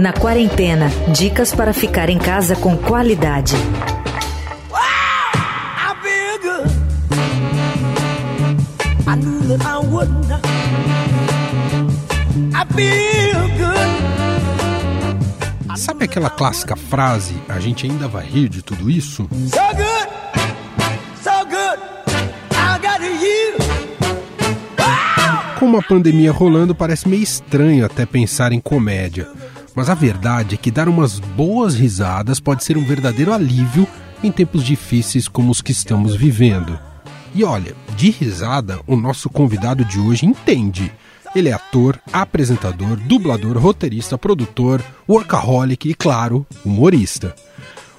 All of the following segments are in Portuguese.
Na quarentena, dicas para ficar em casa com qualidade. Sabe aquela clássica frase, a gente ainda vai rir de tudo isso? So Com uma pandemia rolando, parece meio estranho até pensar em comédia. Mas a verdade é que dar umas boas risadas pode ser um verdadeiro alívio em tempos difíceis como os que estamos vivendo. E olha, de risada, o nosso convidado de hoje entende. Ele é ator, apresentador, dublador, roteirista, produtor, workaholic e, claro, humorista.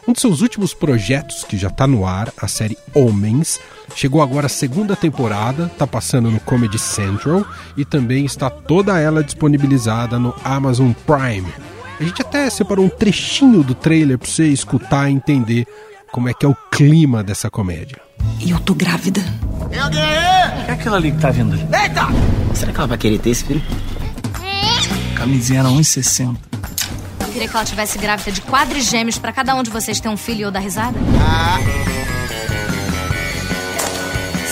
Um de seus últimos projetos, que já está no ar, a série Homens, chegou agora a segunda temporada, está passando no Comedy Central e também está toda ela disponibilizada no Amazon Prime. A gente até separou um trechinho do trailer para você escutar e entender como é que é o clima dessa comédia. E eu tô grávida. Tem alguém aí? É aquela ali que tá vindo ali. Eita! Será que ela vai querer ter esse filho? Camisinha era 1,60. Eu queria que ela tivesse grávida de quadrigêmeos pra cada um de vocês ter um filho e eu dar risada. Ah,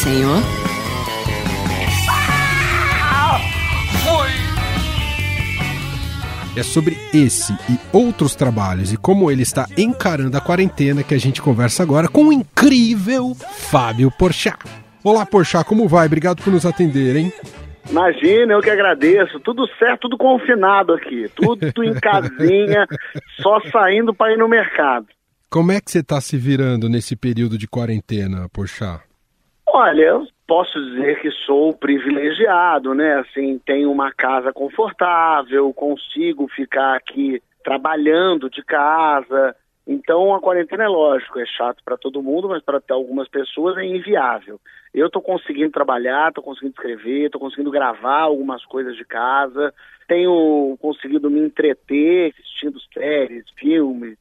Senhor? É sobre esse e outros trabalhos e como ele está encarando a quarentena que a gente conversa agora com o incrível Fábio Porchat. Olá, Porchat, como vai? Obrigado por nos atender, hein? Imagina, eu que agradeço. Tudo certo, tudo confinado aqui. Tudo em casinha, só saindo para ir no mercado. Como é que você está se virando nesse período de quarentena, Porchat? Olha, eu posso dizer que sou privilegiado, né? Assim, tenho uma casa confortável, consigo ficar aqui trabalhando de casa. Então a quarentena é lógico, é chato para todo mundo, mas para algumas pessoas é inviável. Eu estou conseguindo trabalhar, estou conseguindo escrever, estou conseguindo gravar algumas coisas de casa, tenho conseguido me entreter assistindo séries, filmes.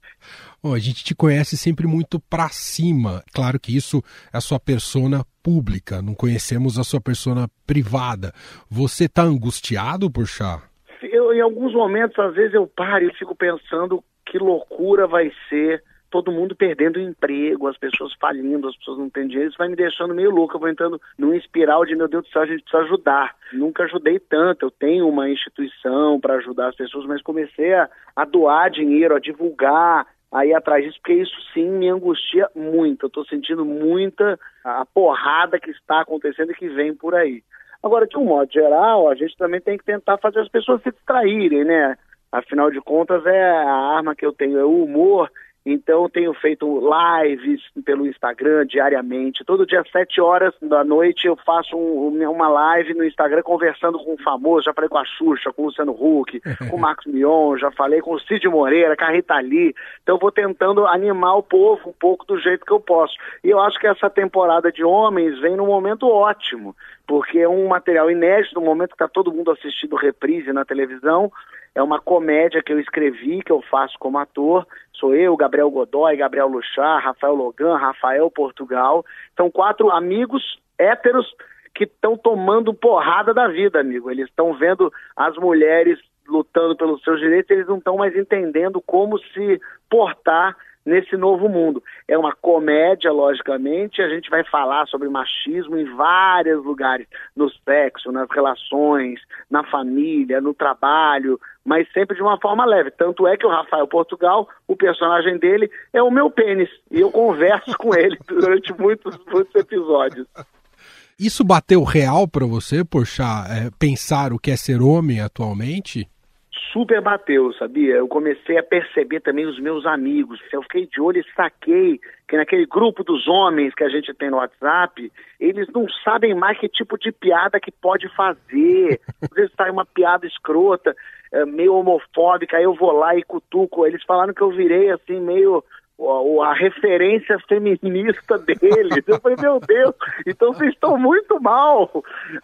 A gente te conhece sempre muito pra cima. Claro que isso é a sua persona pública, não conhecemos a sua persona privada. Você tá angustiado, Porchat? Eu, em alguns momentos, às vezes eu paro e fico pensando que loucura vai ser todo mundo perdendo emprego, as pessoas falindo, as pessoas não têm dinheiro, isso vai me deixando meio louco, eu vou entrando num espiral de, meu Deus do céu, a gente precisa ajudar. Nunca ajudei tanto, eu tenho uma instituição para ajudar as pessoas, mas comecei a, a doar dinheiro, a divulgar, a ir atrás disso, porque isso sim me angustia muito, eu estou sentindo muita a porrada que está acontecendo e que vem por aí. Agora, de um modo geral, a gente também tem que tentar fazer as pessoas se distraírem, né? Afinal de contas, é a arma que eu tenho, é o humor, então, tenho feito lives pelo Instagram diariamente. Todo dia, às 7 horas da noite, eu faço um, uma live no Instagram conversando com um famoso. Já falei com a Xuxa, com o Luciano Huck, com o Marcos Mion, já falei com o Cid Moreira, com a Rita Lee. Então, vou tentando animar o povo um pouco do jeito que eu posso. E eu acho que essa temporada de Homens vem num momento ótimo, porque é um material inédito, no momento que está todo mundo assistindo reprise na televisão. É uma comédia que eu escrevi, que eu faço como ator. Sou eu, Gabriel Godoy, Gabriel Luchar, Rafael Logan, Rafael Portugal. São quatro amigos héteros que estão tomando porrada da vida, amigo. Eles estão vendo as mulheres lutando pelos seus direitos, eles não estão mais entendendo como se portar nesse novo mundo. É uma comédia, logicamente, a gente vai falar sobre machismo em vários lugares, no sexo, nas relações, na família, no trabalho, mas sempre de uma forma leve. Tanto é que o Rafael Portugal, o personagem dele, é o meu pênis, e eu converso com ele durante muitos, muitos episódios. Isso bateu real para você, Poxa, é, pensar o que é ser homem atualmente? Super bateu, sabia? Eu comecei a perceber também os meus amigos. Eu fiquei de olho e saquei que naquele grupo dos homens que a gente tem no WhatsApp, eles não sabem mais que tipo de piada que pode fazer. Às vezes sai uma piada escrota, meio homofóbica, aí eu vou lá e cutuco. Eles falaram que eu virei assim, meio a, a referência feminista deles. Eu falei, meu Deus, então vocês estão muito mal.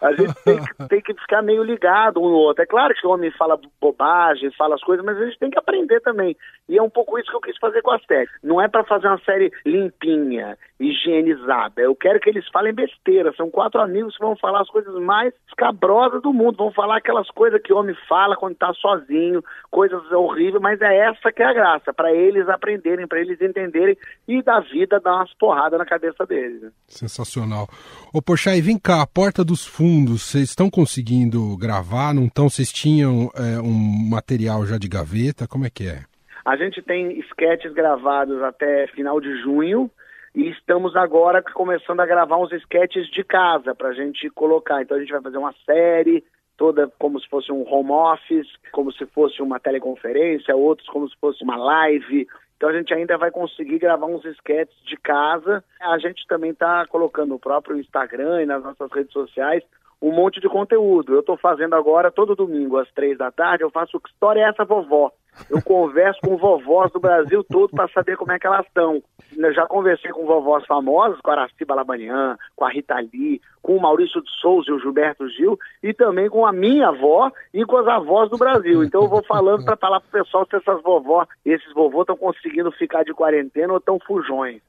A gente tem que, tem que ficar meio ligado um no outro. É claro que o homem fala bobagem, fala as coisas, mas a gente tem que aprender também. E é um pouco isso que eu quis fazer com a série. Não é para fazer uma série limpinha, higienizada. Eu quero que eles falem besteira. São quatro amigos que vão falar as coisas mais escabrosas do mundo. Vão falar aquelas coisas que o homem fala quando está sozinho, coisas horríveis, mas é essa que é a graça, para eles aprenderem, para eles entenderem e da vida dar umas porradas na cabeça deles. Né? Sensacional. Ô, Poxa, e vem cá, a Porta dos Fundos, vocês estão conseguindo gravar? Não estão? Vocês tinham é, um material já de gaveta? Como é que é? A gente tem sketches gravados até final de junho e estamos agora começando a gravar uns sketches de casa para a gente colocar. Então a gente vai fazer uma série toda como se fosse um home office, como se fosse uma teleconferência, outros como se fosse uma live. Então a gente ainda vai conseguir gravar uns sketches de casa. A gente também está colocando no próprio Instagram e nas nossas redes sociais um monte de conteúdo. Eu estou fazendo agora, todo domingo, às três da tarde, eu faço Que História é essa, vovó? Eu converso com vovós do Brasil todo para saber como é que elas estão. Eu já conversei com vovós famosos, com a Araciba Labanian, com a Rita Lee, com o Maurício de Souza e o Gilberto Gil, e também com a minha avó e com as avós do Brasil. Então eu vou falando para falar pro pessoal se essas vovó, esses vovôs estão conseguindo ficar de quarentena ou estão fujões.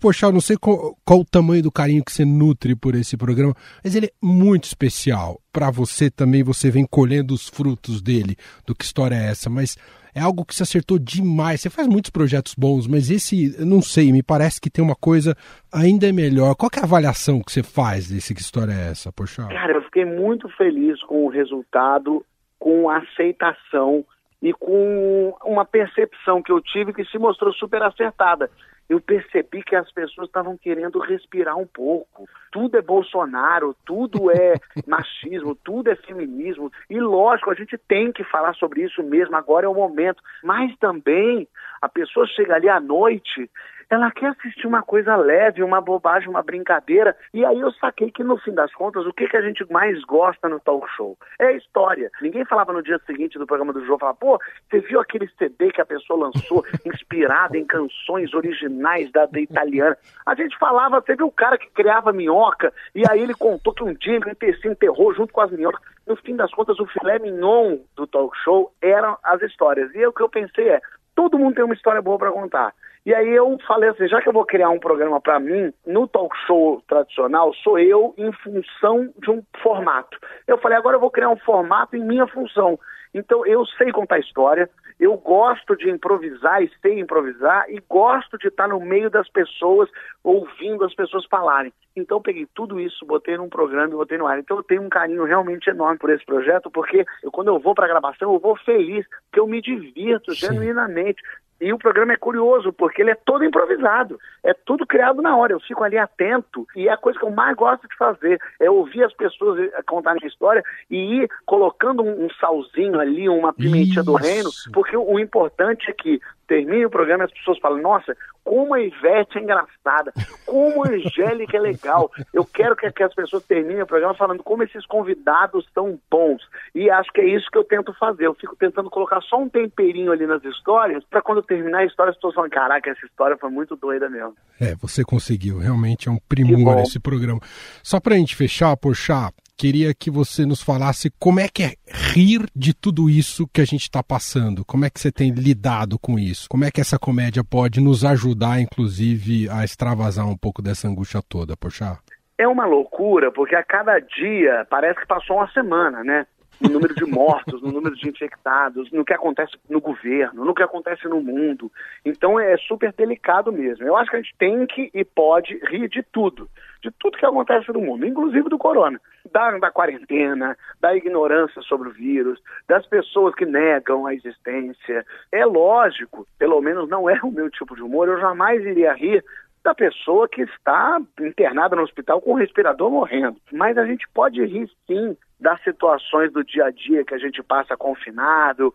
Poxa, eu não sei qual, qual, o tamanho do carinho que você nutre por esse programa, mas ele é muito especial. Para você também, você vem colhendo os frutos dele, do que história é essa, mas é algo que se acertou demais. Você faz muitos projetos bons, mas esse, não sei, me parece que tem uma coisa ainda melhor. Qual é a avaliação que você faz desse que história é essa, Poxa? Cara, eu fiquei muito feliz com o resultado, com a aceitação e com uma percepção que eu tive que se mostrou super acertada eu percebi que as pessoas estavam querendo respirar um pouco. Tudo é Bolsonaro, tudo é machismo, tudo é feminismo. E lógico, a gente tem que falar sobre isso mesmo, agora é o momento. Mas também a pessoa chega ali à noite ela quer assistir uma coisa leve, uma bobagem, uma brincadeira. E aí eu saquei que no fim das contas, o que, que a gente mais gosta no talk show? É a história. Ninguém falava no dia seguinte do programa do João, falava, pô, você viu aquele CD que a pessoa lançou, inspirado em canções originais da, da italiana? A gente falava, você viu o cara que criava minhoca, e aí ele contou que um dia ele se enterrou junto com as minhocas. No fim das contas, o filé mignon do talk show eram as histórias. E o que eu pensei é, todo mundo tem uma história boa para contar. E aí eu falei assim, já que eu vou criar um programa para mim, no talk show tradicional, sou eu em função de um formato. Eu falei, agora eu vou criar um formato em minha função. Então eu sei contar história, eu gosto de improvisar e sei improvisar e gosto de estar no meio das pessoas, ouvindo as pessoas falarem. Então peguei tudo isso, botei num programa e botei no ar. Então eu tenho um carinho realmente enorme por esse projeto, porque eu, quando eu vou para a gravação, eu vou feliz, porque eu me divirto Sim. genuinamente. E o programa é curioso, porque ele é todo improvisado. É tudo criado na hora. Eu fico ali atento. E é a coisa que eu mais gosto de fazer. É ouvir as pessoas eh, contarem a história e ir colocando um, um salzinho ali, uma pimentinha Isso. do reino. Porque o, o importante é que termine o programa e as pessoas falam, nossa, como a Ivete é engraçada, como a Angélica é legal. Eu quero que, que, as pessoas terminem o programa falando como esses convidados são bons. E acho que é isso que eu tento fazer. Eu fico tentando colocar só um temperinho ali nas histórias, para quando terminar a história, as pessoas falam, caraca, essa história foi muito doida mesmo. É, você conseguiu. Realmente é um primor esse programa. Só para a gente fechar, Porchat, queria que você nos falasse como é que é rir de tudo isso que a gente está passando. Como é que você tem lidado com isso? Como é que essa comédia pode nos ajudar, inclusive, a extravasar um pouco dessa angústia toda, poxa? É uma loucura, porque a cada dia parece que passou uma semana, né? No número de mortos, no número de infectados, no que acontece no governo, no que acontece no mundo. Então é super delicado mesmo. Eu acho que a gente tem que e pode rir de tudo, de tudo que acontece no mundo, inclusive do corona, da, da quarentena, da ignorância sobre o vírus, das pessoas que negam a existência. É lógico, pelo menos não é o meu tipo de humor, eu jamais iria rir da pessoa que está internada no hospital com o respirador morrendo. Mas a gente pode rir sim das situações do dia a dia que a gente passa confinado,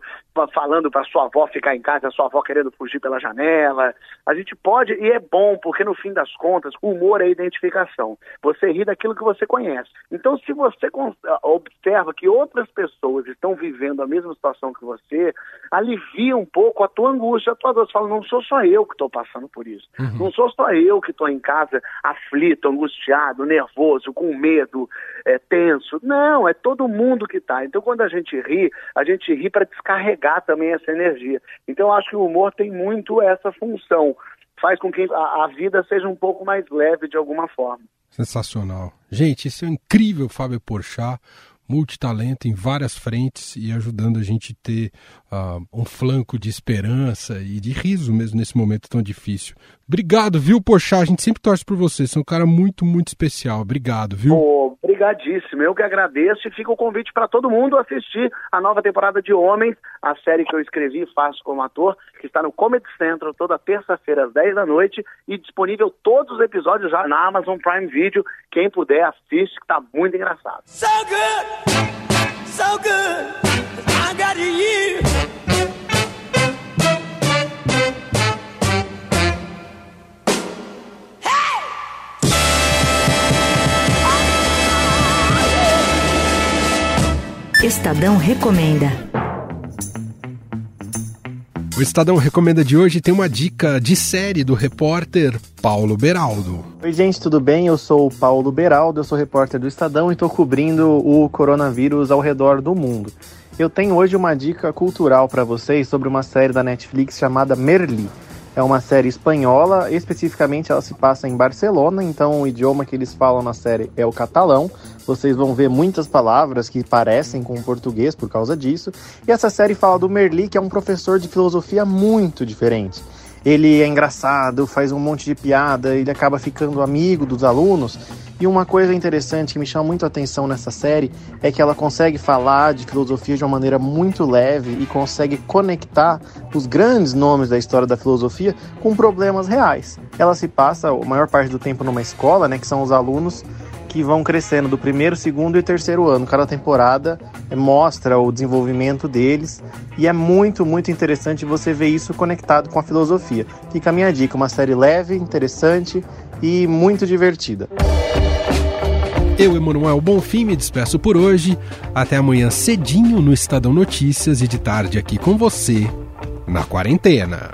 falando para sua avó ficar em casa, a sua avó querendo fugir pela janela. A gente pode, e é bom, porque no fim das contas, o humor é identificação. Você ri daquilo que você conhece. Então, se você observa que outras pessoas estão vivendo a mesma situação que você, alivia um pouco a tua angústia, a tua dor. Você fala, não sou só eu que estou passando por isso. Uhum. Não sou só eu que estou em casa aflito, angustiado, nervoso, com medo, é, tenso. Não, é todo mundo que está. Então, quando a gente ri, a gente ri para descarregar também essa energia. Então, acho que o humor tem muito essa função. Faz com que a, a vida seja um pouco mais leve de alguma forma. Sensacional. Gente, isso é incrível, Fábio Porchat multitalento em várias frentes e ajudando a gente a ter uh, um flanco de esperança e de riso mesmo nesse momento tão difícil. Obrigado, viu, Poxa? A gente sempre torce por você. Você é um cara muito, muito especial. Obrigado, viu? Oh, obrigadíssimo. Eu que agradeço e fica o convite para todo mundo assistir a nova temporada de Homens, a série que eu escrevi e faço como ator, que está no Comedy Central toda terça-feira às 10 da noite e disponível todos os episódios já na Amazon Prime Video. Quem puder, assiste, que tá muito engraçado. So good, Estadão Recomenda. O Estadão Recomenda de hoje tem uma dica de série do repórter Paulo Beraldo. Oi, gente, tudo bem? Eu sou o Paulo Beraldo, eu sou repórter do Estadão e estou cobrindo o coronavírus ao redor do mundo. Eu tenho hoje uma dica cultural para vocês sobre uma série da Netflix chamada Merli. É uma série espanhola, especificamente ela se passa em Barcelona, então o idioma que eles falam na série é o catalão. Vocês vão ver muitas palavras que parecem com o português por causa disso. E essa série fala do Merli, que é um professor de filosofia muito diferente ele é engraçado, faz um monte de piada, ele acaba ficando amigo dos alunos. E uma coisa interessante que me chama muito a atenção nessa série é que ela consegue falar de filosofia de uma maneira muito leve e consegue conectar os grandes nomes da história da filosofia com problemas reais. Ela se passa a maior parte do tempo numa escola, né, que são os alunos que vão crescendo do primeiro, segundo e terceiro ano. Cada temporada mostra o desenvolvimento deles e é muito, muito interessante você ver isso conectado com a filosofia. Fica a minha dica, uma série leve, interessante e muito divertida. Eu, Emanuel Bonfim, me despeço por hoje. Até amanhã cedinho no Estadão Notícias e de tarde aqui com você na quarentena.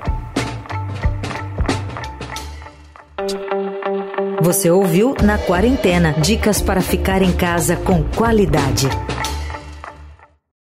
Você ouviu Na Quarentena dicas para ficar em casa com qualidade.